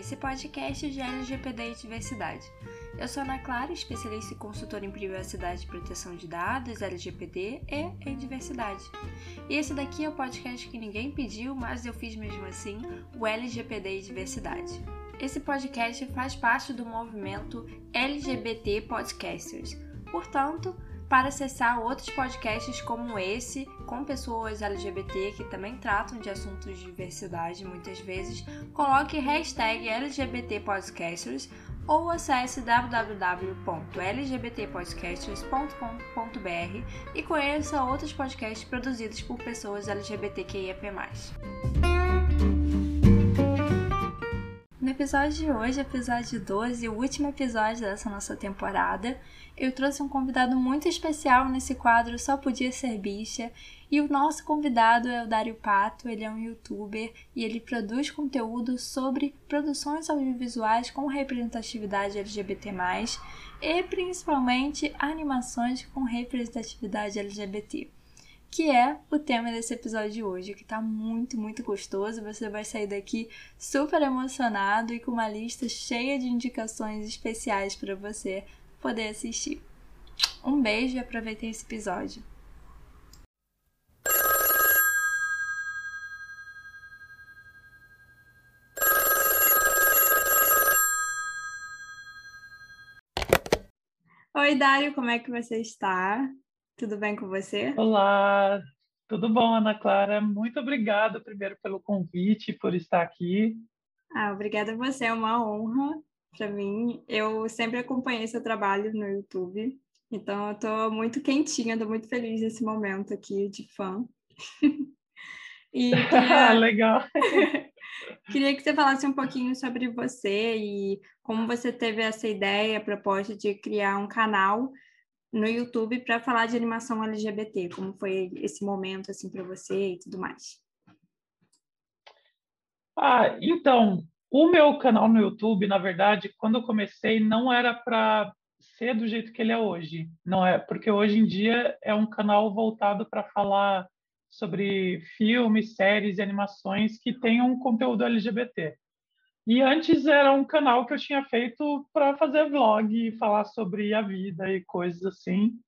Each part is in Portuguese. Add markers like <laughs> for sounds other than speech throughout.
esse podcast de LGPD e diversidade. Eu sou Ana Clara, especialista e consultora em privacidade e proteção de dados, LGPD e em diversidade. E esse daqui é o podcast que ninguém pediu, mas eu fiz mesmo assim, o LGPD e diversidade. Esse podcast faz parte do movimento LGBT Podcasters. Portanto, para acessar outros podcasts como esse, com pessoas LGBT que também tratam de assuntos de diversidade muitas vezes, coloque hashtag LGBTPodcasters ou acesse www.lgbtpodcasters.com.br e conheça outros podcasts produzidos por pessoas LGBTQIAP+. No episódio de hoje, episódio 12, o último episódio dessa nossa temporada, eu trouxe um convidado muito especial nesse quadro Só Podia Ser Bicha. E o nosso convidado é o Dário Pato, ele é um youtuber e ele produz conteúdo sobre produções audiovisuais com representatividade LGBT, e principalmente animações com representatividade LGBT que é o tema desse episódio de hoje, que tá muito, muito gostoso. Você vai sair daqui super emocionado e com uma lista cheia de indicações especiais para você poder assistir. Um beijo e aproveitem esse episódio. Oi, Dário, como é que você está? Tudo bem com você? Olá, tudo bom, Ana Clara? Muito obrigada primeiro pelo convite, por estar aqui. Ah, obrigada a você, é uma honra para mim. Eu sempre acompanhei seu trabalho no YouTube, então eu estou muito quentinha, estou muito feliz nesse momento aqui de fã. <laughs> e <laughs> queria... Legal. <laughs> queria que você falasse um pouquinho sobre você e como você teve essa ideia, a proposta de criar um canal no YouTube para falar de animação LGBT, como foi esse momento assim para você e tudo mais. Ah, então, o meu canal no YouTube, na verdade, quando eu comecei, não era para ser do jeito que ele é hoje. Não é, porque hoje em dia é um canal voltado para falar sobre filmes, séries e animações que tenham conteúdo LGBT. E antes era um canal que eu tinha feito para fazer vlog e falar sobre a vida e coisas assim.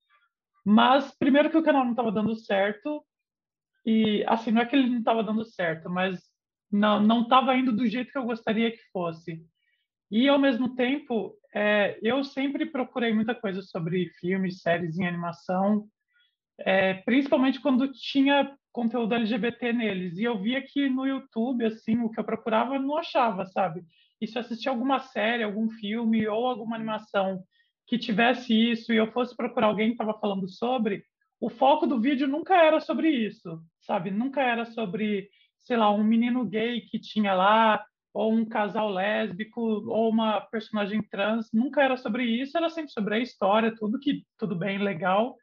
Mas primeiro que o canal não estava dando certo e assim não é que ele não estava dando certo, mas não não estava indo do jeito que eu gostaria que fosse. E ao mesmo tempo, é, eu sempre procurei muita coisa sobre filmes, séries em animação, é, principalmente quando tinha conteúdo LGBT neles. E eu via que no YouTube, assim, o que eu procurava não achava, sabe? E se eu assistia alguma série, algum filme ou alguma animação que tivesse isso e eu fosse procurar alguém que estava falando sobre, o foco do vídeo nunca era sobre isso, sabe? Nunca era sobre sei lá, um menino gay que tinha lá, ou um casal lésbico, ou uma personagem trans. Nunca era sobre isso, era sempre sobre a história, tudo que tudo bem, legal.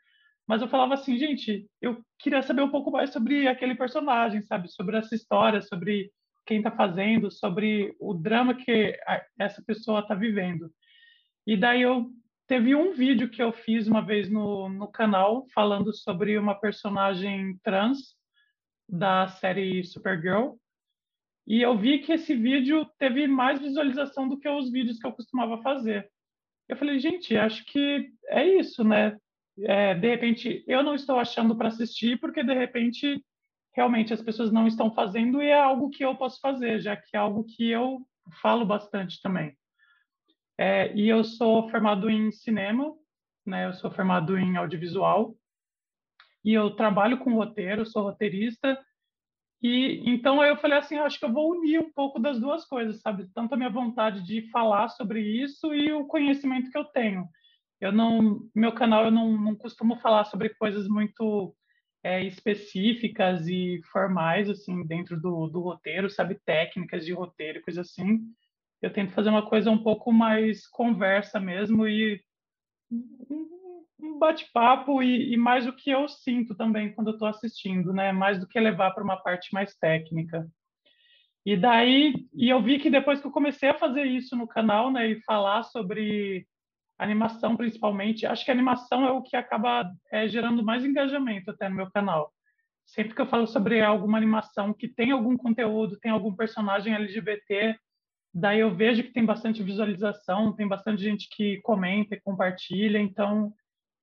Mas eu falava assim, gente, eu queria saber um pouco mais sobre aquele personagem, sabe? Sobre essa história, sobre quem está fazendo, sobre o drama que essa pessoa está vivendo. E daí eu teve um vídeo que eu fiz uma vez no, no canal falando sobre uma personagem trans da série Supergirl. E eu vi que esse vídeo teve mais visualização do que os vídeos que eu costumava fazer. Eu falei, gente, acho que é isso, né? É, de repente, eu não estou achando para assistir, porque de repente, realmente as pessoas não estão fazendo e é algo que eu posso fazer, já que é algo que eu falo bastante também. É, e eu sou formado em cinema, né? Eu sou formado em audiovisual e eu trabalho com roteiro, sou roteirista. E então eu falei assim, acho que eu vou unir um pouco das duas coisas, sabe? Tanto a minha vontade de falar sobre isso e o conhecimento que eu tenho. Eu não, meu canal eu não, não costumo falar sobre coisas muito é, específicas e formais assim dentro do, do roteiro, sabe? Técnicas de roteiro, coisa assim. Eu tento fazer uma coisa um pouco mais conversa mesmo e um bate-papo e, e, mais o que eu sinto também quando eu estou assistindo, né? Mais do que levar para uma parte mais técnica. E daí, e eu vi que depois que eu comecei a fazer isso no canal, né, e falar sobre animação principalmente, acho que a animação é o que acaba é, gerando mais engajamento até no meu canal. Sempre que eu falo sobre alguma animação que tem algum conteúdo, tem algum personagem LGBT, daí eu vejo que tem bastante visualização, tem bastante gente que comenta e compartilha, então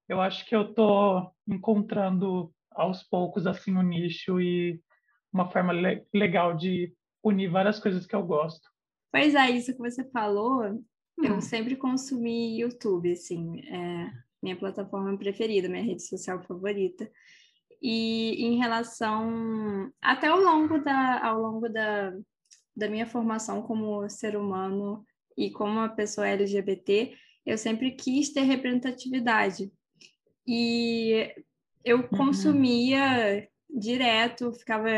eu acho que eu estou encontrando aos poucos assim o um nicho e uma forma le legal de unir várias coisas que eu gosto. Pois é, isso que você falou, hum. eu sempre consumi YouTube, assim, é minha plataforma preferida, minha rede social favorita. E em relação até ao longo da ao longo da, da minha formação como ser humano e como uma pessoa LGBT, eu sempre quis ter representatividade. E eu uhum. consumia uhum. direto, ficava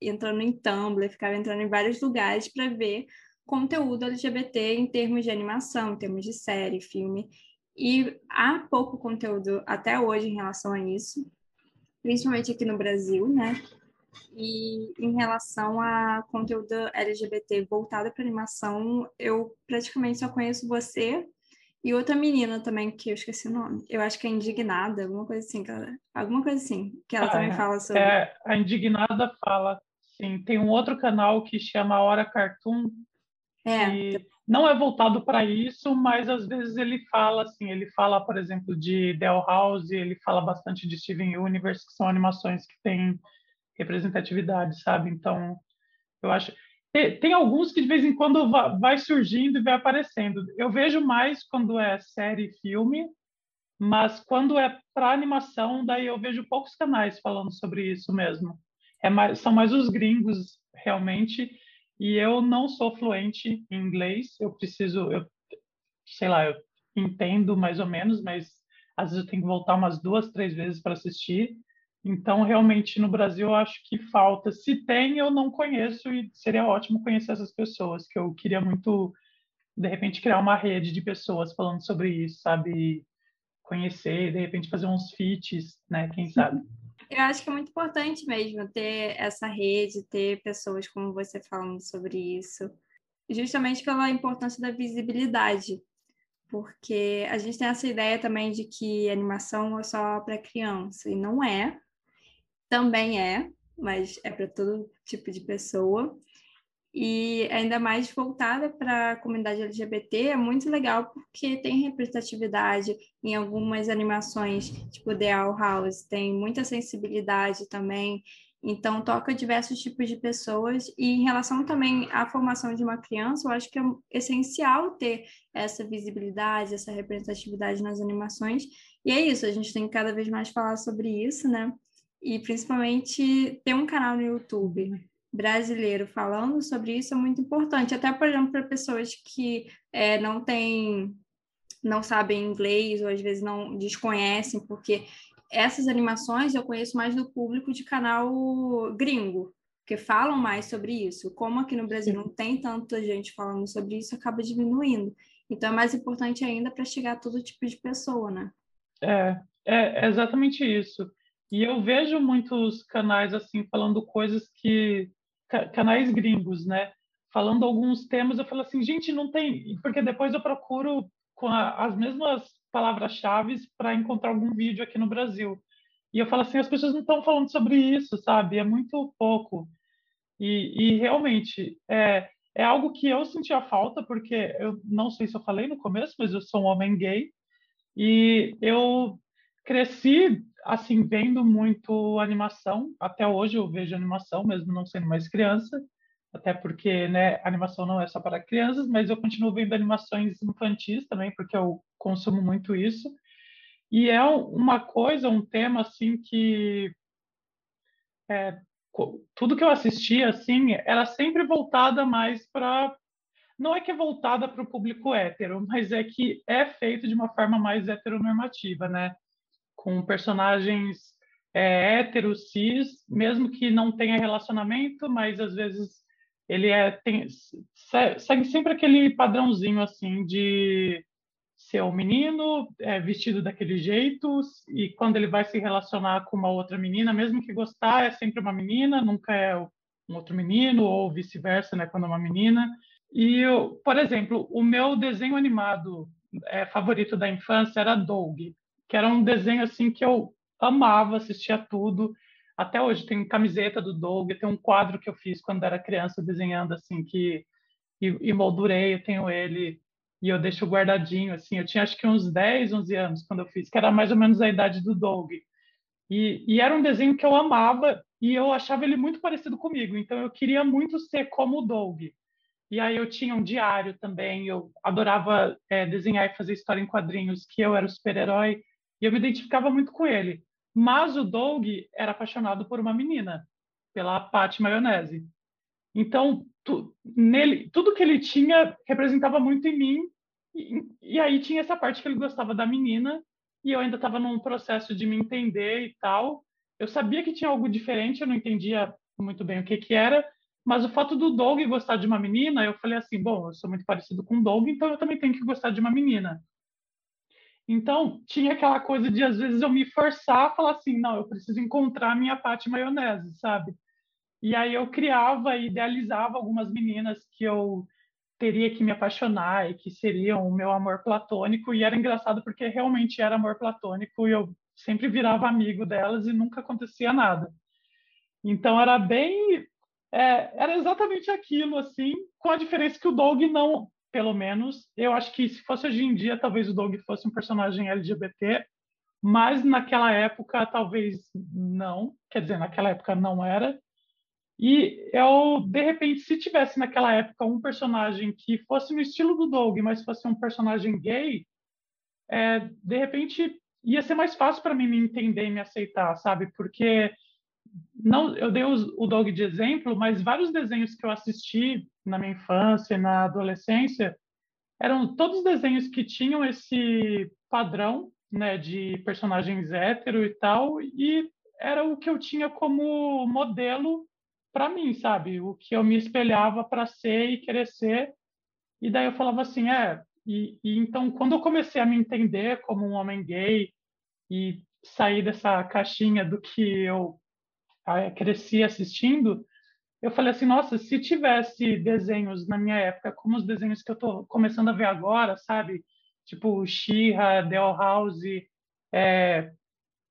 entrando em Tumblr, ficava entrando em vários lugares para ver conteúdo LGBT em termos de animação, em termos de série, filme. E há pouco conteúdo até hoje em relação a isso, principalmente aqui no Brasil, né? E em relação a conteúdo LGBT voltado para animação, eu praticamente só conheço você e outra menina também, que eu esqueci o nome. Eu acho que é Indignada, alguma coisa assim. Ela, alguma coisa assim, que ela ah, também fala sobre. É, a Indignada fala, sim. Tem um outro canal que chama Hora Cartoon. É. não é voltado para isso, mas às vezes ele fala assim, ele fala, por exemplo, de Del House, ele fala bastante de Steven Universe, que são animações que têm representatividade, sabe? Então, eu acho tem, alguns que de vez em quando vai surgindo e vai aparecendo. Eu vejo mais quando é série e filme, mas quando é para animação, daí eu vejo poucos canais falando sobre isso mesmo. É mais, são mais os gringos, realmente, e eu não sou fluente em inglês, eu preciso, eu, sei lá, eu entendo mais ou menos, mas às vezes eu tenho que voltar umas duas, três vezes para assistir. Então, realmente, no Brasil, eu acho que falta. Se tem, eu não conheço e seria ótimo conhecer essas pessoas, que eu queria muito, de repente, criar uma rede de pessoas falando sobre isso, sabe? Conhecer, de repente, fazer uns feats, né? Quem sabe? Eu acho que é muito importante mesmo ter essa rede, ter pessoas como você falando sobre isso, justamente pela importância da visibilidade, porque a gente tem essa ideia também de que animação é só para criança, e não é também é, mas é para todo tipo de pessoa. E ainda mais voltada para a comunidade LGBT, é muito legal porque tem representatividade em algumas animações, tipo The Owl House, tem muita sensibilidade também. Então, toca diversos tipos de pessoas. E em relação também à formação de uma criança, eu acho que é essencial ter essa visibilidade, essa representatividade nas animações. E é isso, a gente tem que cada vez mais falar sobre isso, né? e principalmente ter um canal no YouTube brasileiro falando sobre isso é muito importante, até por exemplo para pessoas que é, não têm, não sabem inglês ou às vezes não desconhecem, porque essas animações eu conheço mais do público de canal gringo, que falam mais sobre isso. Como aqui no Brasil não tem tanta gente falando sobre isso, acaba diminuindo. Então é mais importante ainda para chegar a todo tipo de pessoa, né? É, é exatamente isso. E eu vejo muitos canais assim falando coisas que canais gringos, né? Falando alguns temas, eu falo assim, gente, não tem, porque depois eu procuro com a, as mesmas palavras-chave para encontrar algum vídeo aqui no Brasil. E eu falo assim, as pessoas não estão falando sobre isso, sabe? É muito pouco. E, e realmente é, é algo que eu sentia falta, porque eu não sei se eu falei no começo, mas eu sou um homem gay e eu cresci assim vendo muito animação. Até hoje eu vejo animação, mesmo não sendo mais criança, até porque né, animação não é só para crianças, mas eu continuo vendo animações infantis também, porque eu consumo muito isso. E é uma coisa, um tema assim que é, tudo que eu assistia assim era sempre voltada mais para não é que é voltada para o público hétero, mas é que é feito de uma forma mais heteronormativa, né? Com personagens é, héteros, cis, mesmo que não tenha relacionamento, mas às vezes ele é tem, segue sempre aquele padrãozinho assim de ser um menino é, vestido daquele jeito e quando ele vai se relacionar com uma outra menina, mesmo que gostar, é sempre uma menina, nunca é um outro menino ou vice-versa, né, quando é uma menina. E, eu, por exemplo, o meu desenho animado é, favorito da infância era Doug que era um desenho assim que eu amava, assistia tudo. Até hoje tem camiseta do Doug, tem um quadro que eu fiz quando era criança desenhando assim que e, e moldurei, eu tenho ele e eu deixo guardadinho, assim. Eu tinha acho que uns 10, 11 anos quando eu fiz, que era mais ou menos a idade do Doug. E, e, era um desenho que eu amava e eu achava ele muito parecido comigo, então eu queria muito ser como o Doug. E aí eu tinha um diário também, eu adorava é, desenhar e fazer história em quadrinhos, que eu era o super-herói, e eu me identificava muito com ele. Mas o Doug era apaixonado por uma menina, pela Patty Maionese. Então, tu, nele, tudo que ele tinha representava muito em mim, e, e aí tinha essa parte que ele gostava da menina, e eu ainda estava num processo de me entender e tal. Eu sabia que tinha algo diferente, eu não entendia muito bem o que que era, mas o fato do Doug gostar de uma menina, eu falei assim, bom, eu sou muito parecido com o Doug, então eu também tenho que gostar de uma menina. Então, tinha aquela coisa de, às vezes, eu me forçar a falar assim, não, eu preciso encontrar a minha parte maionese, sabe? E aí eu criava e idealizava algumas meninas que eu teria que me apaixonar e que seriam o meu amor platônico e era engraçado porque realmente era amor platônico e eu sempre virava amigo delas e nunca acontecia nada então era bem é, era exatamente aquilo assim com a diferença que o Doug não pelo menos eu acho que se fosse hoje em dia talvez o Doug fosse um personagem LGBT mas naquela época talvez não quer dizer naquela época não era e eu, de repente, se tivesse naquela época um personagem que fosse no estilo do Doug, mas fosse um personagem gay, é, de repente ia ser mais fácil para mim me entender e me aceitar, sabe? Porque não, eu dei o Doug de exemplo, mas vários desenhos que eu assisti na minha infância e na adolescência eram todos desenhos que tinham esse padrão, né, de personagens hétero e tal, e era o que eu tinha como modelo para mim, sabe? O que eu me espelhava para ser e querer ser. E daí eu falava assim, é. E, e, então, quando eu comecei a me entender como um homem gay e sair dessa caixinha do que eu cresci assistindo, eu falei assim, nossa, se tivesse desenhos na minha época, como os desenhos que eu estou começando a ver agora, sabe? Tipo She-Ra, The House, é,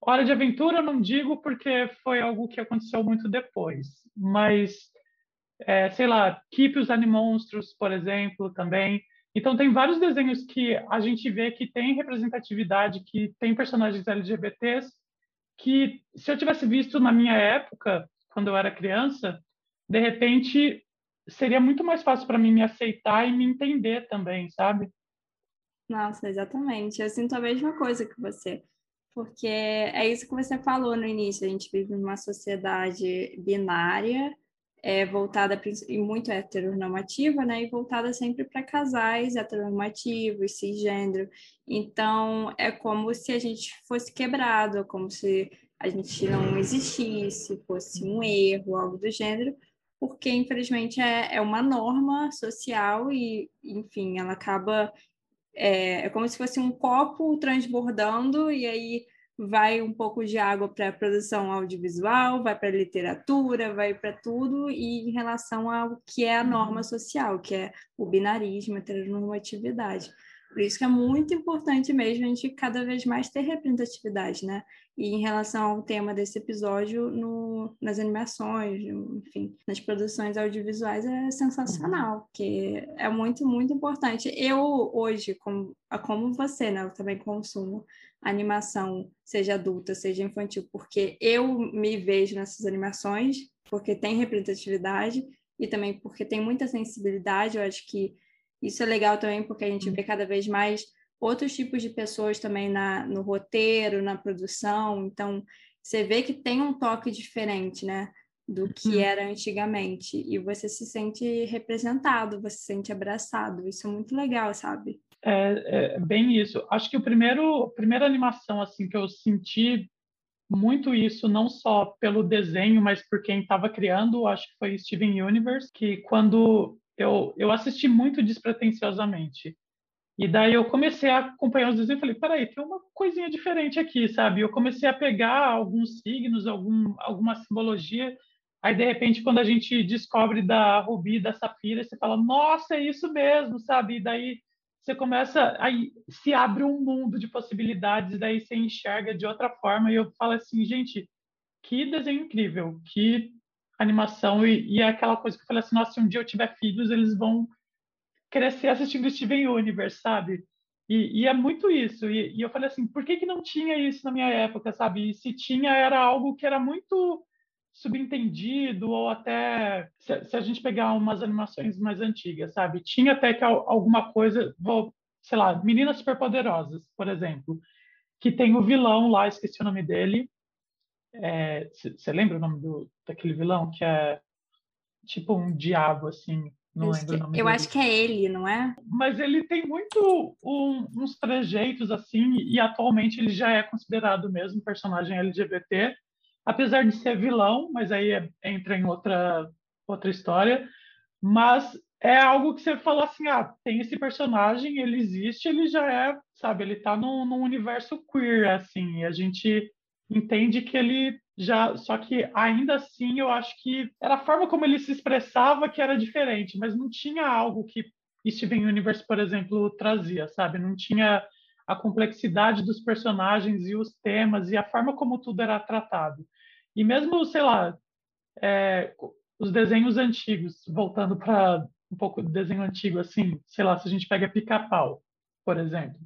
Hora de Aventura eu não digo porque foi algo que aconteceu muito depois, mas, é, sei lá, Keep os Animonstros, por exemplo, também. Então, tem vários desenhos que a gente vê que tem representatividade, que tem personagens LGBTs, que se eu tivesse visto na minha época, quando eu era criança, de repente seria muito mais fácil para mim me aceitar e me entender também, sabe? Nossa, exatamente. Eu sinto a mesma coisa que você porque é isso que você falou no início, a gente vive numa sociedade binária, é, voltada e muito heteronormativa, né, e voltada sempre para casais heteronormativos, cisgênero. Então, é como se a gente fosse quebrado, como se a gente não existisse, fosse um erro, algo do gênero, porque infelizmente é, é uma norma social e, enfim, ela acaba é, é como se fosse um copo transbordando e aí vai um pouco de água para a produção audiovisual, vai para a literatura, vai para tudo, e em relação ao que é a norma uhum. social, que é o binarismo, a heteronormatividade. Por isso que é muito importante mesmo a gente cada vez mais ter representatividade, né? E em relação ao tema desse episódio, no, nas animações, enfim, nas produções audiovisuais, é sensacional, que é muito, muito importante. Eu, hoje, como, como você, né? Eu também consumo animação, seja adulta, seja infantil, porque eu me vejo nessas animações, porque tem representatividade e também porque tem muita sensibilidade. Eu acho que isso é legal também porque a gente vê cada vez mais outros tipos de pessoas também na, no roteiro, na produção. Então, você vê que tem um toque diferente, né? Do que uhum. era antigamente. E você se sente representado, você se sente abraçado. Isso é muito legal, sabe? É, é bem isso. Acho que o primeiro, a primeira animação assim que eu senti muito isso, não só pelo desenho, mas por quem estava criando, acho que foi Steven Universe, que quando eu, eu assisti muito despretensiosamente. E daí eu comecei a acompanhar os desenhos e falei, peraí, tem uma coisinha diferente aqui, sabe? Eu comecei a pegar alguns signos, algum, alguma simbologia, aí de repente quando a gente descobre da Rubi, da Safira, você fala, nossa, é isso mesmo, sabe? E daí você começa, aí se abre um mundo de possibilidades, daí você enxerga de outra forma, e eu falo assim, gente, que desenho incrível, que animação e, e é aquela coisa que eu falei assim, nossa, se um dia eu tiver filhos, eles vão crescer assistindo Steven Universe, sabe? E, e é muito isso. E, e, eu falei assim, por que, que não tinha isso na minha época, sabe? E se tinha, era algo que era muito subentendido, ou até, se, se a gente pegar umas animações mais antigas, sabe? Tinha até que alguma coisa, vou, sei lá, Meninas Superpoderosas, por exemplo, que tem o vilão lá, esqueci o nome dele. Você é, lembra o nome do, daquele vilão? Que é tipo um diabo, assim, não lembro o nome Eu dele. acho que é ele, não é? Mas ele tem muito um, uns trejeitos assim, e atualmente ele já é considerado mesmo personagem LGBT, apesar de ser vilão, mas aí é, entra em outra, outra história. Mas é algo que você fala assim, ah, tem esse personagem, ele existe, ele já é, sabe, ele tá num, num universo queer, assim, e a gente entende que ele já só que ainda assim eu acho que era a forma como ele se expressava que era diferente mas não tinha algo que Steven Universe por exemplo trazia sabe? Não tinha a complexidade dos personagens e os temas e a forma como tudo era tratado. E mesmo sei lá é, os desenhos antigos voltando para um pouco do desenho antigo assim sei lá se a gente pega Pica-Pau por exemplo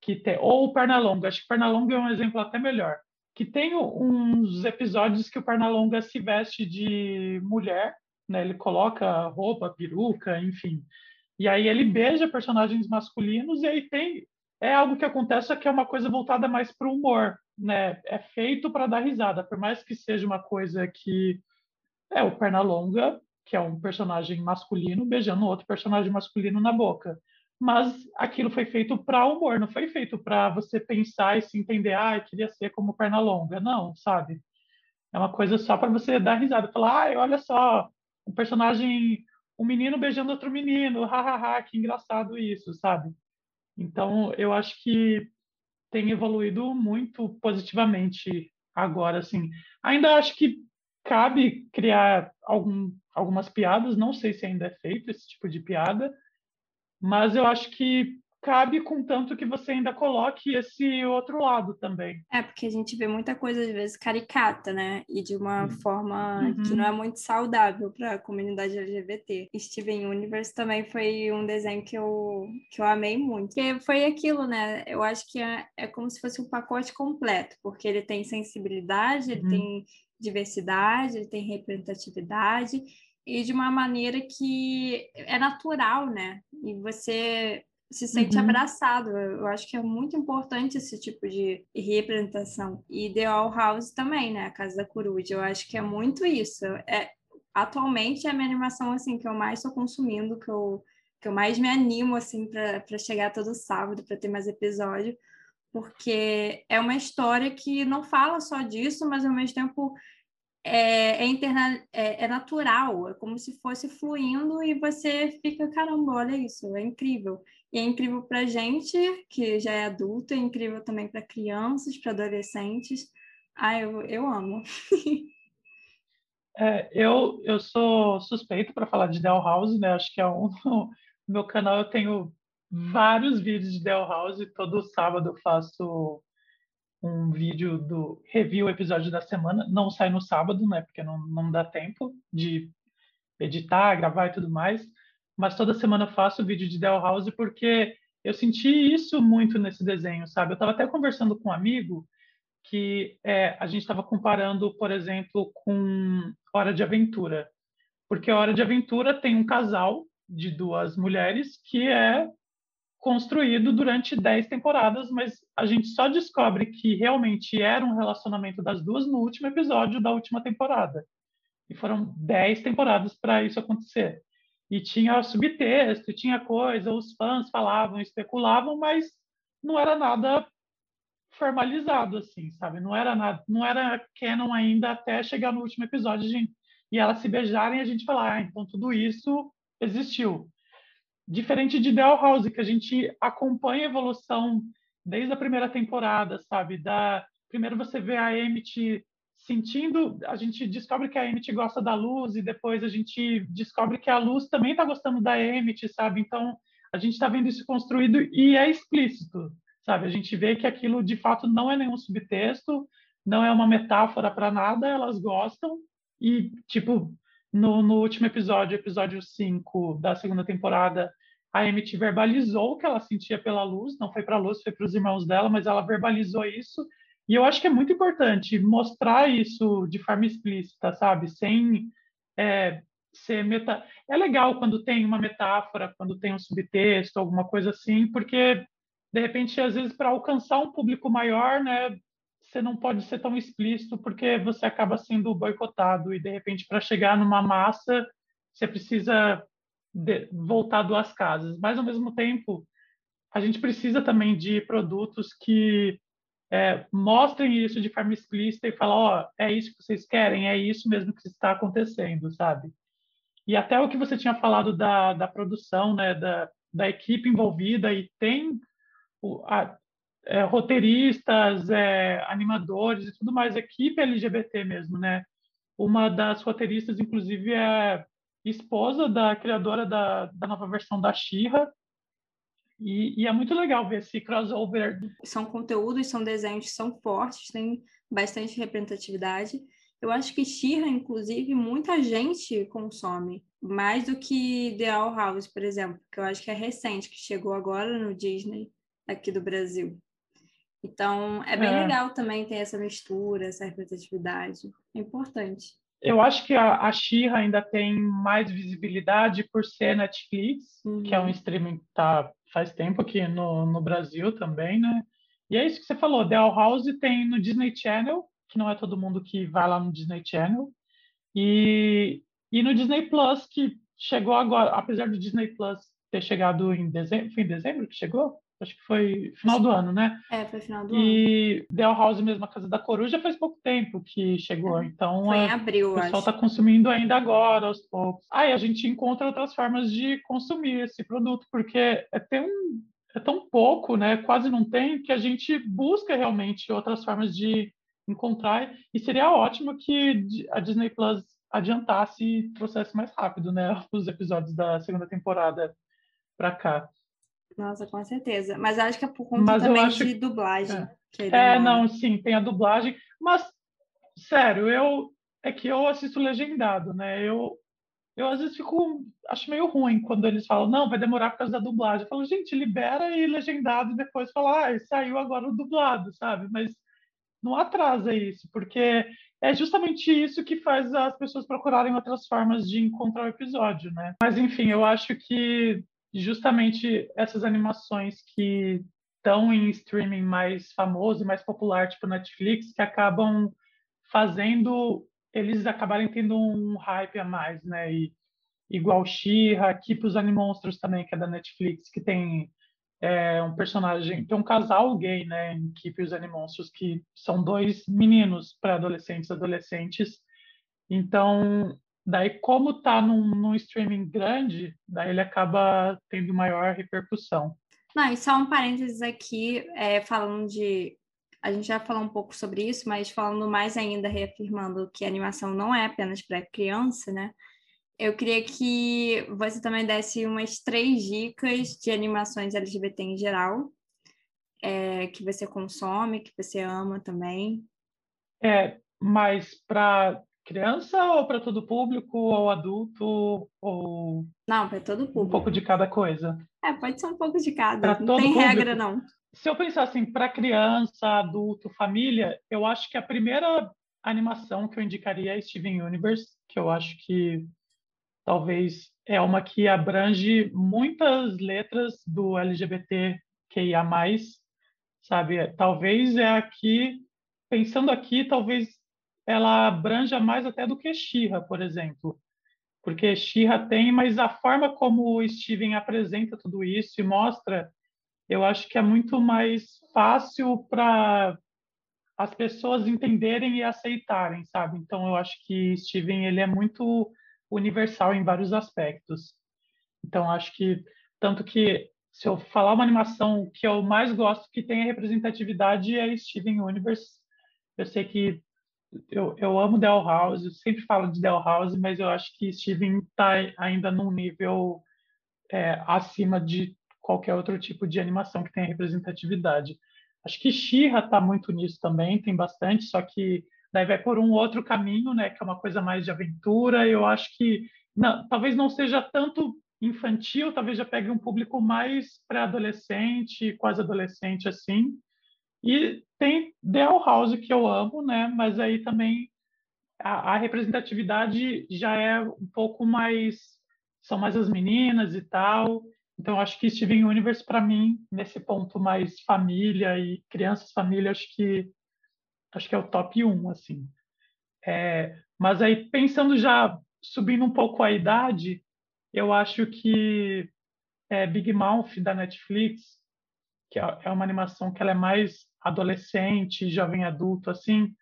que tem ou Pernalonga acho que Pernalonga é um exemplo até melhor que tem uns episódios que o Pernalonga se veste de mulher, né? Ele coloca roupa, peruca, enfim. E aí ele beija personagens masculinos e aí tem é algo que acontece que é uma coisa voltada mais para o humor, né? É feito para dar risada, por mais que seja uma coisa que é o Pernalonga, que é um personagem masculino beijando outro personagem masculino na boca mas aquilo foi feito para humor, não foi feito para você pensar e se entender, ah, eu queria ser como perna longa, não, sabe? É uma coisa só para você dar risada, falar, ah, olha só, um personagem, um menino beijando outro menino, hahaha, que engraçado isso, sabe? Então, eu acho que tem evoluído muito positivamente agora, assim. Ainda acho que cabe criar algum, algumas piadas, não sei se ainda é feito esse tipo de piada, mas eu acho que cabe contanto que você ainda coloque esse outro lado também. É, porque a gente vê muita coisa, às vezes, caricata, né? E de uma forma uhum. que não é muito saudável para a comunidade LGBT. Steven Universe também foi um desenho que eu, que eu amei muito. Porque foi aquilo, né? Eu acho que é, é como se fosse um pacote completo, porque ele tem sensibilidade, ele uhum. tem diversidade, ele tem representatividade e de uma maneira que é natural, né? E você se sente uhum. abraçado. Eu acho que é muito importante esse tipo de representação. E The All House também, né? A Casa da Coruja. Eu acho que é muito isso. É, atualmente é a minha animação assim que eu mais estou consumindo, que eu, que eu mais me animo assim para chegar todo sábado para ter mais episódio, porque é uma história que não fala só disso, mas ao mesmo tempo é, é, interna, é, é, natural, é como se fosse fluindo e você fica, caramba, olha isso, é incrível. E é incrível para gente, que já é adulto, é incrível também para crianças, para adolescentes. Ah, eu, eu amo. <laughs> é, eu, eu sou suspeito para falar de Dell House, né? Acho que é um. <laughs> No meu canal eu tenho vários vídeos de Dell House, todo sábado eu faço um vídeo do review episódio da semana. Não sai no sábado, né? Porque não, não dá tempo de editar, gravar e tudo mais. Mas toda semana faço vídeo de Del House porque eu senti isso muito nesse desenho, sabe? Eu estava até conversando com um amigo que é, a gente estava comparando, por exemplo, com Hora de Aventura. Porque Hora de Aventura tem um casal de duas mulheres que é construído durante 10 temporadas, mas a gente só descobre que realmente era um relacionamento das duas no último episódio da última temporada. E foram 10 temporadas para isso acontecer. E tinha subtexto, tinha coisa, os fãs falavam, especulavam, mas não era nada formalizado assim, sabe? Não era nada, não era canon ainda até chegar no último episódio gente, e elas se beijarem e a gente falar, ah, então tudo isso existiu. Diferente de Del House, que a gente acompanha a evolução desde a primeira temporada, sabe? Da primeiro você vê a Emmett sentindo, a gente descobre que a Emmett gosta da luz e depois a gente descobre que a luz também está gostando da Emmett, sabe? Então a gente está vendo isso construído e é explícito, sabe? A gente vê que aquilo de fato não é nenhum subtexto, não é uma metáfora para nada, elas gostam e tipo no, no último episódio, episódio 5 da segunda temporada, a Emmett verbalizou o que ela sentia pela luz, não foi para a luz, foi para os irmãos dela, mas ela verbalizou isso. E eu acho que é muito importante mostrar isso de forma explícita, sabe? Sem é, ser meta. É legal quando tem uma metáfora, quando tem um subtexto, alguma coisa assim, porque de repente, às vezes, para alcançar um público maior, né, você não pode ser tão explícito porque você acaba sendo boicotado e de repente para chegar numa massa você precisa de, voltar duas casas. Mas ao mesmo tempo, a gente precisa também de produtos que é, mostrem isso de forma explícita e falam, ó, oh, é isso que vocês querem, é isso mesmo que está acontecendo, sabe? E até o que você tinha falado da, da produção, né, da, da equipe envolvida, e tem o, a, é, roteiristas, é, animadores e tudo mais, equipe LGBT mesmo, né? Uma das roteiristas, inclusive, é esposa da criadora da, da nova versão da Xirra, e, e, é muito legal ver esse crossover. São conteúdos, são desenhos são fortes, tem bastante representatividade. Eu acho que Xirra, inclusive, muita gente consome, mais do que The All House, por exemplo, que eu acho que é recente, que chegou agora no Disney aqui do Brasil. Então, é bem é. legal também ter essa mistura, essa representatividade. É importante. Eu acho que a, a Xirra ainda tem mais visibilidade por ser Netflix, uhum. que é um uhum. streaming que tá faz tempo aqui no, no Brasil também, né? E é isso que você falou, The All House tem no Disney Channel, que não é todo mundo que vai lá no Disney Channel, e, e no Disney Plus, que chegou agora, apesar do Disney Plus ter chegado em dezembro, foi em dezembro que chegou? Acho que foi final do ano, né? É, foi final do e ano. E The House mesmo, a Casa da Coruja, faz pouco tempo que chegou, é. então foi em abril, o pessoal está consumindo ainda agora, aos poucos. Aí a gente encontra outras formas de consumir esse produto, porque é tão, é tão pouco, né? Quase não tem, que a gente busca realmente outras formas de encontrar, e seria ótimo que a Disney Plus adiantasse e trouxesse mais rápido, né, os episódios da segunda temporada para cá. Nossa, com certeza. Mas acho que é por conta mas também de dublagem. É, é não, sim, tem a dublagem. Mas, sério, eu é que eu assisto legendado, né? Eu, eu às vezes fico, acho meio ruim quando eles falam, não, vai demorar por causa da dublagem. Eu falo, gente, libera e legendado e depois fala, ah, saiu agora o dublado, sabe? Mas não atrasa isso, porque é justamente isso que faz as pessoas procurarem outras formas de encontrar o episódio, né? Mas enfim, eu acho que justamente essas animações que estão em streaming mais famoso e mais popular, tipo Netflix, que acabam fazendo eles acabarem tendo um hype a mais, né? E, igual She-Ra, Keep os Animonstros também, que é da Netflix, que tem é, um personagem, tem um casal gay, né, em Keep os Animonstros, que são dois meninos para adolescentes, adolescentes. Então, Daí, como tá num, num streaming grande, daí ele acaba tendo maior repercussão. Não, e só um parênteses aqui, é, falando de. A gente já falou um pouco sobre isso, mas falando mais ainda, reafirmando que a animação não é apenas para criança, né? Eu queria que você também desse umas três dicas de animações LGBT em geral, é, que você consome, que você ama também. É, mas para criança ou para todo público ou adulto ou não para todo público um pouco de cada coisa? É pode ser um pouco de cada pra não tem público. regra não. Se eu pensar assim para criança adulto família eu acho que a primeira animação que eu indicaria é Steven Universe que eu acho que talvez é uma que abrange muitas letras do LGBT que mais sabe? Talvez é aqui pensando aqui talvez ela abranja mais até do que Xirra, por exemplo. Porque Xirra tem, mas a forma como o Steven apresenta tudo isso e mostra, eu acho que é muito mais fácil para as pessoas entenderem e aceitarem, sabe? Então eu acho que Steven ele é muito universal em vários aspectos. Então acho que tanto que se eu falar uma animação que eu mais gosto que tenha representatividade é Steven Universe. Eu sei que eu, eu amo Del House, eu sempre falo de Del House, mas eu acho que Steven está ainda num nível é, acima de qualquer outro tipo de animação que tenha representatividade. Acho que Shira está muito nisso também, tem bastante, só que daí vai por um outro caminho, né, que é uma coisa mais de aventura. Eu acho que não, talvez não seja tanto infantil, talvez já pegue um público mais pré-adolescente, quase adolescente assim. E tem The House que eu amo, né? Mas aí também a, a, representatividade já é um pouco mais são mais as meninas e tal. Então acho que Steven Universe para mim nesse ponto mais família e crianças família acho que acho que é o top 1 assim. É, mas aí pensando já subindo um pouco a idade, eu acho que é, Big Mouth da Netflix, que é, é uma animação que ela é mais adolescente, jovem adulto assim,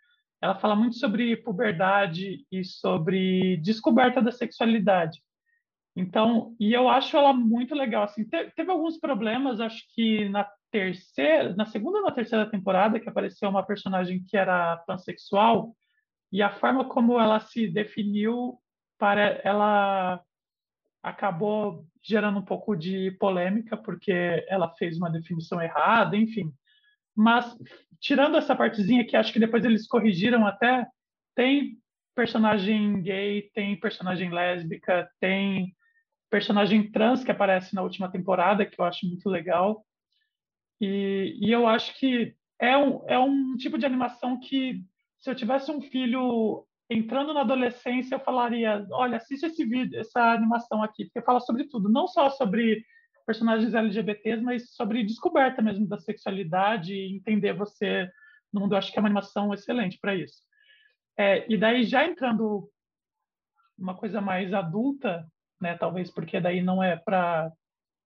ela fala muito sobre puberdade e sobre descoberta da sexualidade. Então, e eu acho ela muito legal. Assim, teve, teve alguns problemas, acho que na terceira, na segunda ou na terceira temporada, que apareceu uma personagem que era pansexual, e a forma como ela se definiu para ela acabou gerando um pouco de polêmica porque ela fez uma definição errada, enfim. Mas tirando essa partezinha que acho que depois eles corrigiram até, tem personagem gay, tem personagem lésbica, tem personagem trans que aparece na última temporada, que eu acho muito legal. E, e eu acho que é um, é um tipo de animação que, se eu tivesse um filho entrando na adolescência, eu falaria: olha, assiste esse vídeo, essa animação aqui, porque fala sobre tudo, não só sobre personagens LGBTs, mas sobre descoberta mesmo da sexualidade e entender você no mundo. Eu acho que é uma animação excelente para isso. É, e daí, já entrando uma coisa mais adulta, né, talvez porque daí não é para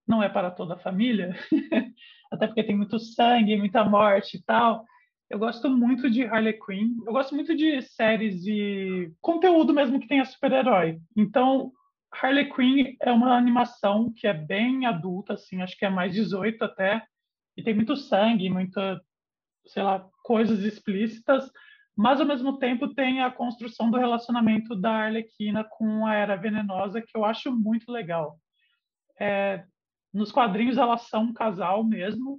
não é para toda a família, <laughs> até porque tem muito sangue, muita morte e tal. Eu gosto muito de Harley Quinn. Eu gosto muito de séries e conteúdo mesmo que tenha super-herói. Então, Harley Quinn é uma animação que é bem adulta, assim, acho que é mais 18 até, e tem muito sangue, muita, sei lá, coisas explícitas, mas ao mesmo tempo tem a construção do relacionamento da Arlequina com a Era Venenosa, que eu acho muito legal. É, nos quadrinhos elas são um casal mesmo,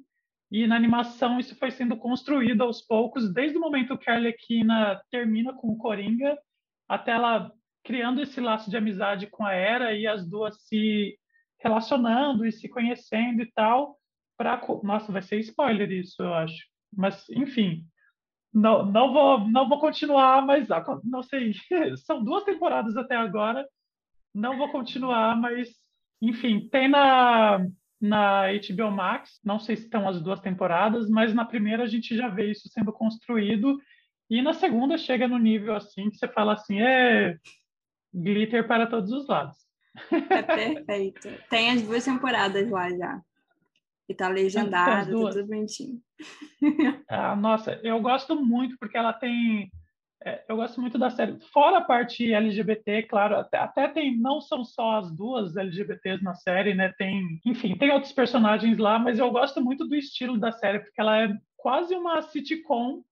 e na animação isso foi sendo construído aos poucos, desde o momento que a Arlequina termina com o Coringa, até ela criando esse laço de amizade com a Era e as duas se relacionando e se conhecendo e tal. Pra... Nossa, vai ser spoiler isso, eu acho. Mas, enfim, não, não, vou, não vou continuar, mas ah, não sei. <laughs> São duas temporadas até agora. Não vou continuar, mas, enfim, tem na, na HBO Max. Não sei se estão as duas temporadas, mas na primeira a gente já vê isso sendo construído. E na segunda chega no nível assim que você fala assim: é, glitter para todos os lados. É perfeito. Tem as duas temporadas lá já. E tá legendado, tá tudo bonitinho. Ah, nossa, eu gosto muito porque ela tem. É, eu gosto muito da série. Fora a parte LGBT, claro, até, até, tem. Não são só as duas LGBTs na série, né? Tem, enfim, tem outros personagens lá, mas eu gosto muito do estilo da série porque ela é quase uma sitcom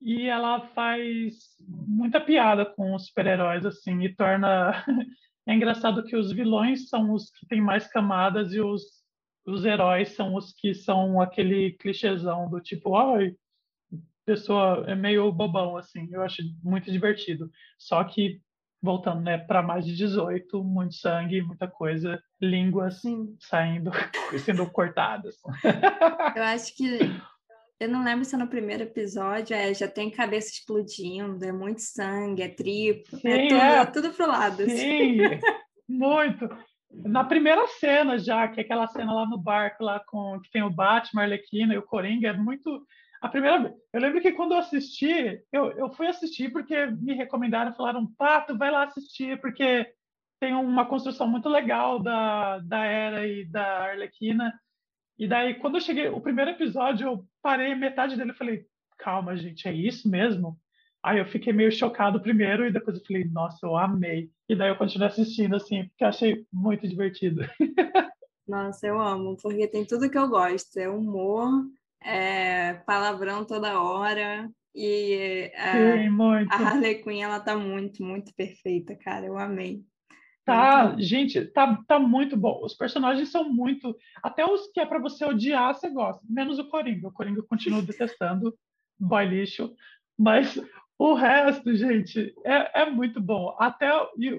e ela faz muita piada com os super-heróis assim e torna <laughs> é engraçado que os vilões são os que têm mais camadas e os os heróis são os que são aquele clichêzão do tipo, ai, pessoa é meio bobão assim. Eu acho muito divertido. Só que voltando, né, para mais de 18, muito sangue, muita coisa, línguas saindo, <laughs> sendo cortadas. <laughs> Eu acho que eu não lembro se é no primeiro episódio é, já tem cabeça explodindo, é muito sangue, é tripa, é Sim, é, tudo, é. tudo pro lado. Assim. Sim, assim. muito. Na primeira cena já, que é aquela cena lá no barco, lá com que tem o Batman, a Arlequina e o Coringa, é muito. A primeira Eu lembro que quando eu assisti, eu, eu fui assistir porque me recomendaram, falaram, Pato, vai lá assistir, porque tem uma construção muito legal da, da Era e da Arlequina. E daí, quando eu cheguei, o primeiro episódio, eu parei metade dele e falei, calma, gente, é isso mesmo? Aí eu fiquei meio chocado primeiro e depois eu falei, nossa, eu amei. E daí eu continuei assistindo, assim, porque achei muito divertido. <laughs> Nossa, eu amo, porque tem tudo que eu gosto. É humor, é palavrão toda hora. E a, Sim, a Harley Quinn, ela tá muito, muito perfeita, cara. Eu amei. Tá, gente, tá, tá muito bom. Os personagens são muito. Até os que é para você odiar, você gosta. Menos o Coringa. O Coringa eu continuo detestando. Boy lixo. Mas o resto, gente, é, é muito bom. Até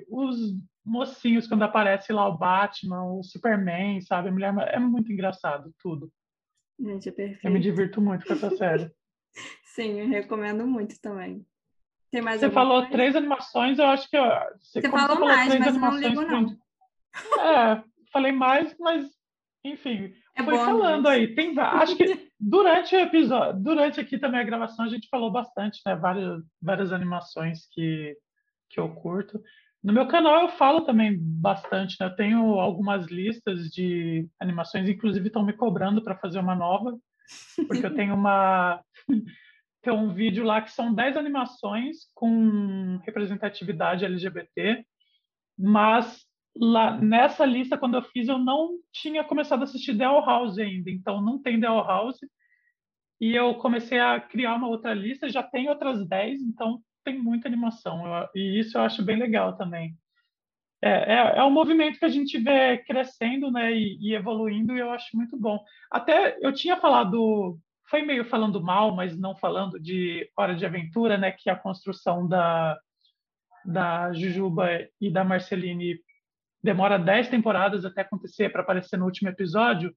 os, mocinhos quando aparece lá o Batman, o Superman, sabe? A mulher é muito engraçado tudo. Gente, é perfeito. Eu me divirto muito com essa <laughs> série. Sim, eu recomendo muito também. Tem mais você falou coisa? três animações, eu acho que. Você, você falou, falou mais, mas eu não ligo, não. É, falei mais, mas, enfim, é foi bom, falando mas... aí. Tem, acho que <laughs> durante o episódio, durante aqui também a gravação, a gente falou bastante, né? Várias, várias animações que, que eu curto. No meu canal eu falo também bastante, né? Eu tenho algumas listas de animações, inclusive estão me cobrando para fazer uma nova, porque eu tenho uma <laughs> tem um vídeo lá que são 10 animações com representatividade LGBT, mas lá nessa lista quando eu fiz eu não tinha começado a assistir The House ainda, então não tem The House. E eu comecei a criar uma outra lista, já tem outras 10, então tem muita animação, eu, e isso eu acho bem legal também. É, é, é, um movimento que a gente vê crescendo né, e, e, evoluindo, e eu acho muito bom. Até eu tinha falado, foi meio falando mal, mas não falando de Hora de Aventura, né, que a construção da, da Jujuba e da Marceline demora 10 temporadas até acontecer para aparecer no último episódio,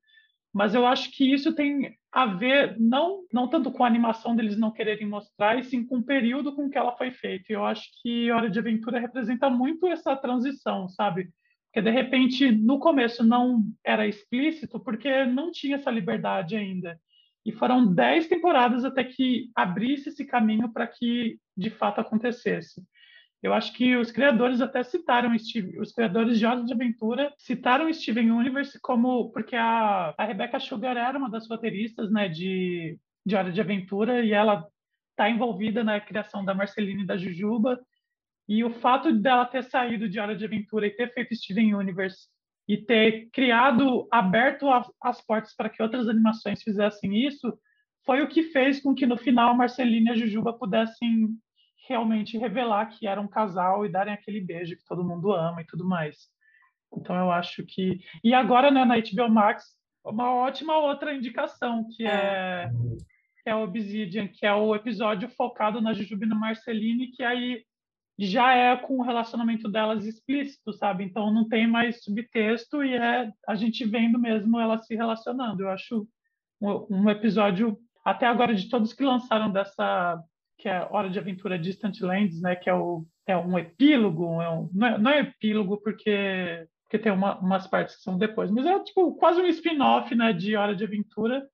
mas eu acho que isso tem a ver não não tanto com a animação deles não quererem mostrar, e sim com o período com que ela foi feita. E eu acho que Hora de Aventura representa muito essa transição, sabe? Porque de repente no começo não era explícito porque não tinha essa liberdade ainda. E foram dez temporadas até que abrisse esse caminho para que de fato acontecesse. Eu acho que os criadores até citaram Steve, os criadores de Hora de Aventura citaram Steven Universe como porque a, a Rebecca Sugar era uma das roteiristas, né, de de Hora de Aventura e ela está envolvida na criação da Marceline e da Jujuba. E o fato dela ter saído de Hora de Aventura e ter feito Steven Universe e ter criado, aberto as, as portas para que outras animações fizessem isso, foi o que fez com que no final a Marceline e a Jujuba pudessem realmente revelar que era um casal e darem aquele beijo que todo mundo ama e tudo mais. Então eu acho que e agora né, na HBO Max uma ótima outra indicação que é, é que é Obsidian, que é o episódio focado na Jujuba e no Marceline, que aí já é com o relacionamento delas explícito, sabe? Então não tem mais subtexto e é a gente vendo mesmo elas se relacionando. Eu acho um, um episódio até agora de todos que lançaram dessa que é Hora de Aventura Distant Lands, né, que é, o, é um epílogo, é um, não, é, não, é, epílogo porque, porque tem uma, umas partes que são depois, mas é tipo quase um spin-off né, de Hora de Aventura,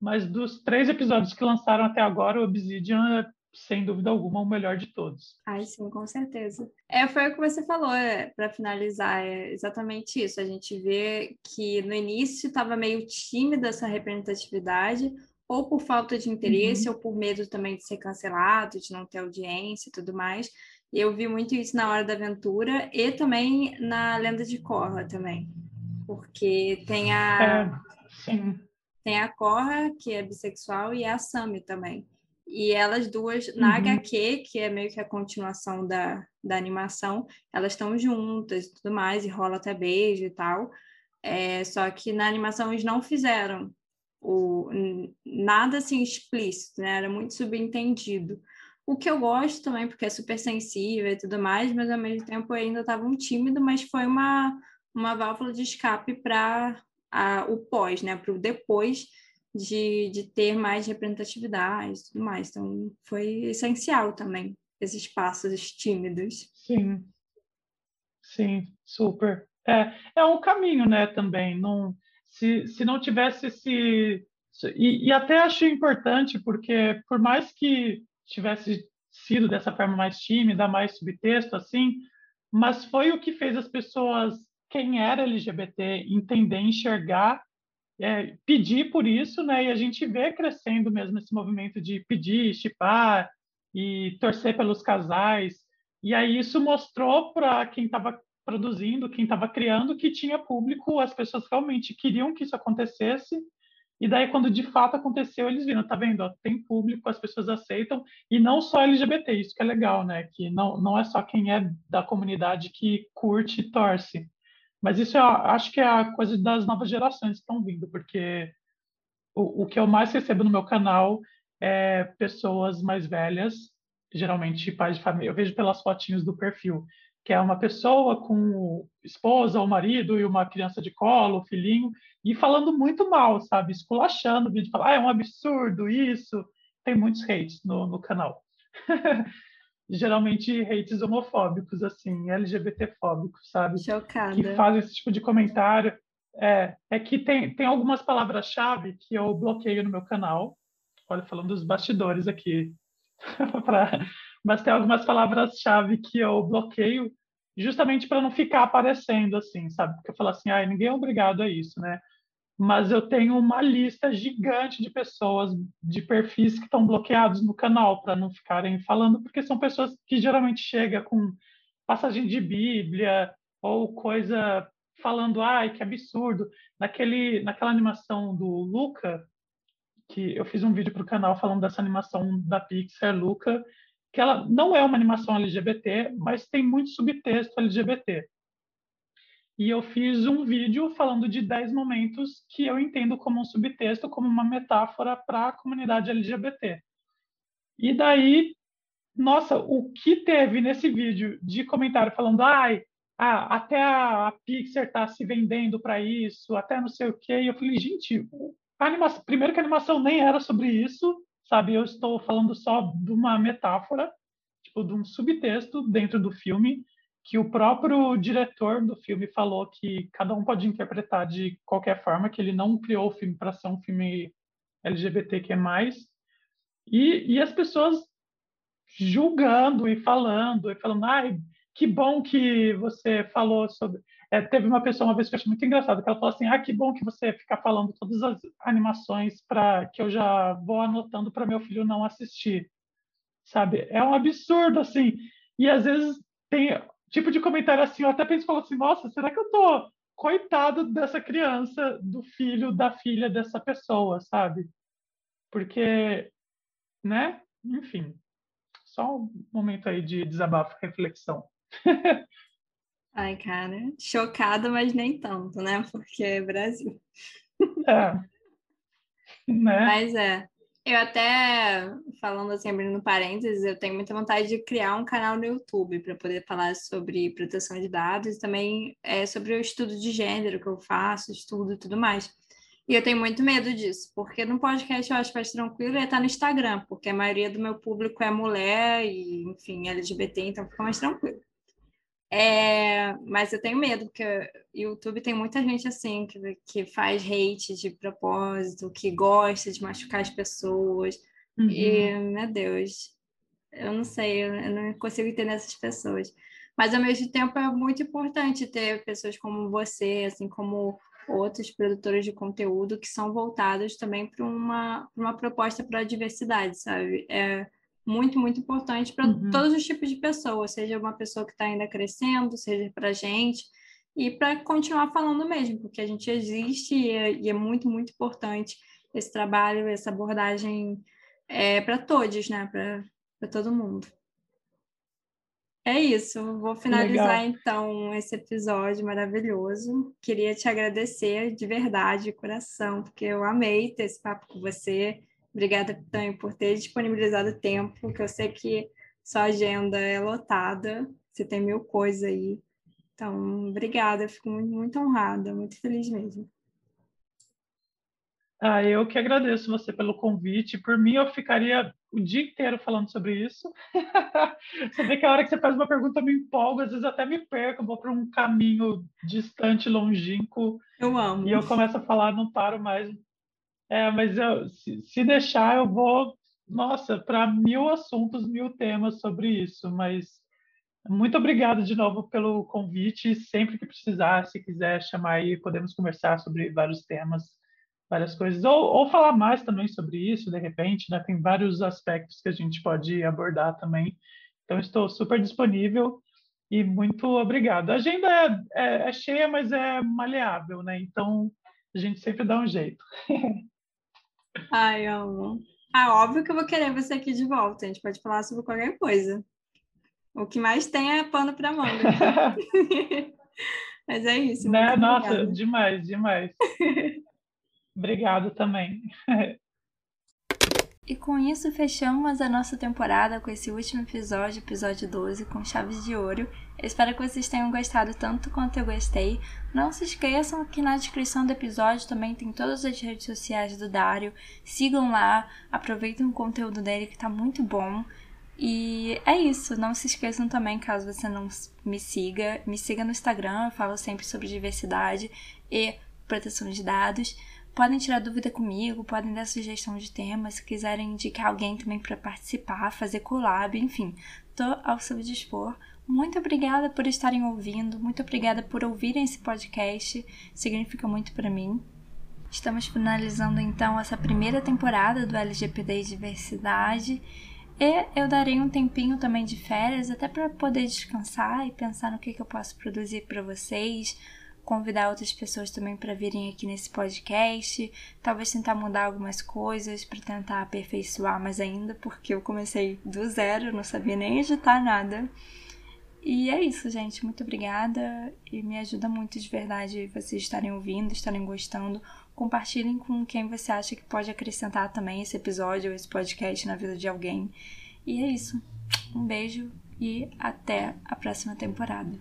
mas dos três episódios que lançaram até agora, o Obsidian é, sem dúvida alguma, o melhor de todos. Ai, sim, com certeza. É, foi o que você falou, é, para finalizar, é exatamente isso. A gente vê que no início estava meio tímida essa representatividade, ou por falta de interesse, uhum. ou por medo também de ser cancelado, de não ter audiência e tudo mais. E eu vi muito isso na Hora da Aventura e também na Lenda de Korra também. Porque tem a. É, tem a Korra, que é bissexual, e a Sami também. E elas duas, na uhum. HQ, que é meio que a continuação da, da animação, elas estão juntas e tudo mais, e rola até beijo e tal. É, só que na animação eles não fizeram o, nada assim explícito, né? Era muito subentendido. O que eu gosto também, porque é super sensível e tudo mais, mas ao mesmo tempo eu ainda estava um tímido, mas foi uma, uma válvula de escape para o pós, né? Para o depois de, de ter mais representatividade e tudo mais. Então foi essencial também, esses passos tímidos. Sim, sim, super. É, é um caminho, né, também. Não, se, se não tivesse esse. E, e até acho importante, porque por mais que tivesse sido dessa forma mais tímida, mais subtexto, assim, mas foi o que fez as pessoas, quem era LGBT, entender, enxergar, é, pedir por isso, né? E a gente vê crescendo mesmo esse movimento de pedir, chipar e torcer pelos casais. E aí isso mostrou para quem estava produzindo, quem estava criando, que tinha público, as pessoas realmente queriam que isso acontecesse. E daí, quando de fato aconteceu, eles viram, tá vendo? Ó, tem público, as pessoas aceitam, e não só LGBT, isso que é legal, né? Que não, não é só quem é da comunidade que curte e torce. Mas isso eu acho que é a coisa das novas gerações que estão vindo, porque o, o que eu mais recebo no meu canal é pessoas mais velhas, geralmente pais de família. Eu vejo pelas fotinhos do perfil que é uma pessoa com esposa ou marido e uma criança de colo, filhinho, e falando muito mal, sabe? Esculachando o vídeo, falar, ah, é um absurdo isso. Tem muitos hates no, no canal. <laughs> Geralmente hates homofóbicos, assim, LGBTfóbicos, sabe? Chocada. Que fazem esse tipo de comentário. É, é que tem, tem algumas palavras-chave que eu bloqueio no meu canal. Olha, falando dos bastidores aqui. <laughs> pra mas tem algumas palavras-chave que eu bloqueio justamente para não ficar aparecendo assim, sabe? Porque eu falo assim, ah, ninguém é obrigado a isso, né? Mas eu tenho uma lista gigante de pessoas, de perfis que estão bloqueados no canal para não ficarem falando, porque são pessoas que geralmente chegam com passagem de Bíblia ou coisa falando, ai, que absurdo. Naquele, naquela animação do Luca, que eu fiz um vídeo para o canal falando dessa animação da Pixar, Luca, que ela não é uma animação LGBT, mas tem muito subtexto LGBT. E eu fiz um vídeo falando de 10 momentos que eu entendo como um subtexto, como uma metáfora para a comunidade LGBT. E daí, nossa, o que teve nesse vídeo de comentário falando, ai, ah, até a Pixar está se vendendo para isso, até não sei o quê. E eu falei, gente, a animação, primeiro que a animação nem era sobre isso, sabe? Eu estou falando só de uma metáfora, tipo, de um subtexto dentro do filme, que o próprio diretor do filme falou que cada um pode interpretar de qualquer forma, que ele não criou o filme para ser um filme LGBTQ+. E, e as pessoas julgando e falando, e falando, ai, que bom que você falou sobre... É, teve uma pessoa uma vez que eu achei muito engraçado, que ela falou assim: ah, que bom que você fica falando todas as animações para que eu já vou anotando para meu filho não assistir. Sabe? É um absurdo, assim. E às vezes tem tipo de comentário assim, eu até penso falo assim: nossa, será que eu tô coitado dessa criança, do filho, da filha dessa pessoa, sabe? Porque, né? Enfim, só um momento aí de desabafo, reflexão. Ai, cara, chocada, mas nem tanto, né? Porque é Brasil. É. Né? Mas é. Eu até, falando assim, abrindo parênteses, eu tenho muita vontade de criar um canal no YouTube para poder falar sobre proteção de dados e também é, sobre o estudo de gênero que eu faço, estudo e tudo mais. E eu tenho muito medo disso, porque no podcast eu acho mais tranquilo é estar no Instagram, porque a maioria do meu público é mulher e, enfim, LGBT, então fica mais tranquilo. É, mas eu tenho medo, porque o YouTube tem muita gente assim, que, que faz hate de propósito, que gosta de machucar as pessoas. Uhum. E, meu Deus, eu não sei, eu não consigo entender essas pessoas. Mas, ao mesmo tempo, é muito importante ter pessoas como você, assim como outros produtores de conteúdo que são voltados também para uma, uma proposta para a diversidade, sabe? É, muito, muito importante para uhum. todos os tipos de pessoas, seja uma pessoa que está ainda crescendo, seja para a gente, e para continuar falando mesmo, porque a gente existe e é, e é muito, muito importante esse trabalho, essa abordagem é, para todos, né? Para todo mundo. É isso, vou finalizar Legal. então esse episódio maravilhoso. Queria te agradecer de verdade, de coração, porque eu amei ter esse papo com você. Obrigada também por ter disponibilizado tempo, que eu sei que sua agenda é lotada, você tem mil coisas aí. Então, obrigada, fico muito, muito honrada, muito feliz mesmo. Ah, eu que agradeço você pelo convite. Por mim, eu ficaria o dia inteiro falando sobre isso. <laughs> você vê que a hora que você faz uma pergunta eu me empolgo, às vezes até me perco, vou para um caminho distante, longínquo. Eu amo. E eu começo a falar, não paro mais. É, mas eu, se, se deixar, eu vou, nossa, para mil assuntos, mil temas sobre isso. Mas muito obrigado de novo pelo convite. Sempre que precisar, se quiser chamar aí, podemos conversar sobre vários temas, várias coisas. Ou, ou falar mais também sobre isso, de repente, né? Tem vários aspectos que a gente pode abordar também. Então, estou super disponível e muito obrigado. A agenda é, é, é cheia, mas é maleável, né? Então, a gente sempre dá um jeito. <laughs> Ai, amo. Ah, óbvio que eu vou querer você aqui de volta. A gente pode falar sobre qualquer coisa. O que mais tem é pano para manga. <laughs> Mas é isso. Né? Nossa, demais, demais. <laughs> Obrigado também. <laughs> E com isso fechamos a nossa temporada com esse último episódio, episódio 12, com chaves de ouro. Espero que vocês tenham gostado tanto quanto eu gostei. Não se esqueçam que na descrição do episódio também tem todas as redes sociais do Dário. Sigam lá, aproveitem o conteúdo dele que tá muito bom. E é isso, não se esqueçam também, caso você não me siga, me siga no Instagram, eu falo sempre sobre diversidade e proteção de dados. Podem tirar dúvida comigo, podem dar sugestão de temas, se quiserem indicar alguém também para participar, fazer collab, enfim, tô ao seu dispor. Muito obrigada por estarem ouvindo, muito obrigada por ouvirem esse podcast, significa muito para mim. Estamos finalizando então essa primeira temporada do LGPD e Diversidade. E eu darei um tempinho também de férias, até para poder descansar e pensar no que, que eu posso produzir para vocês, convidar outras pessoas também para virem aqui nesse podcast, talvez tentar mudar algumas coisas para tentar aperfeiçoar mais ainda, porque eu comecei do zero, não sabia nem editar nada. E é isso, gente. Muito obrigada e me ajuda muito de verdade vocês estarem ouvindo, estarem gostando. Compartilhem com quem você acha que pode acrescentar também esse episódio ou esse podcast na vida de alguém. E é isso. Um beijo e até a próxima temporada.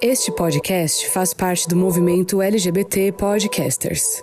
Este podcast faz parte do movimento LGBT Podcasters.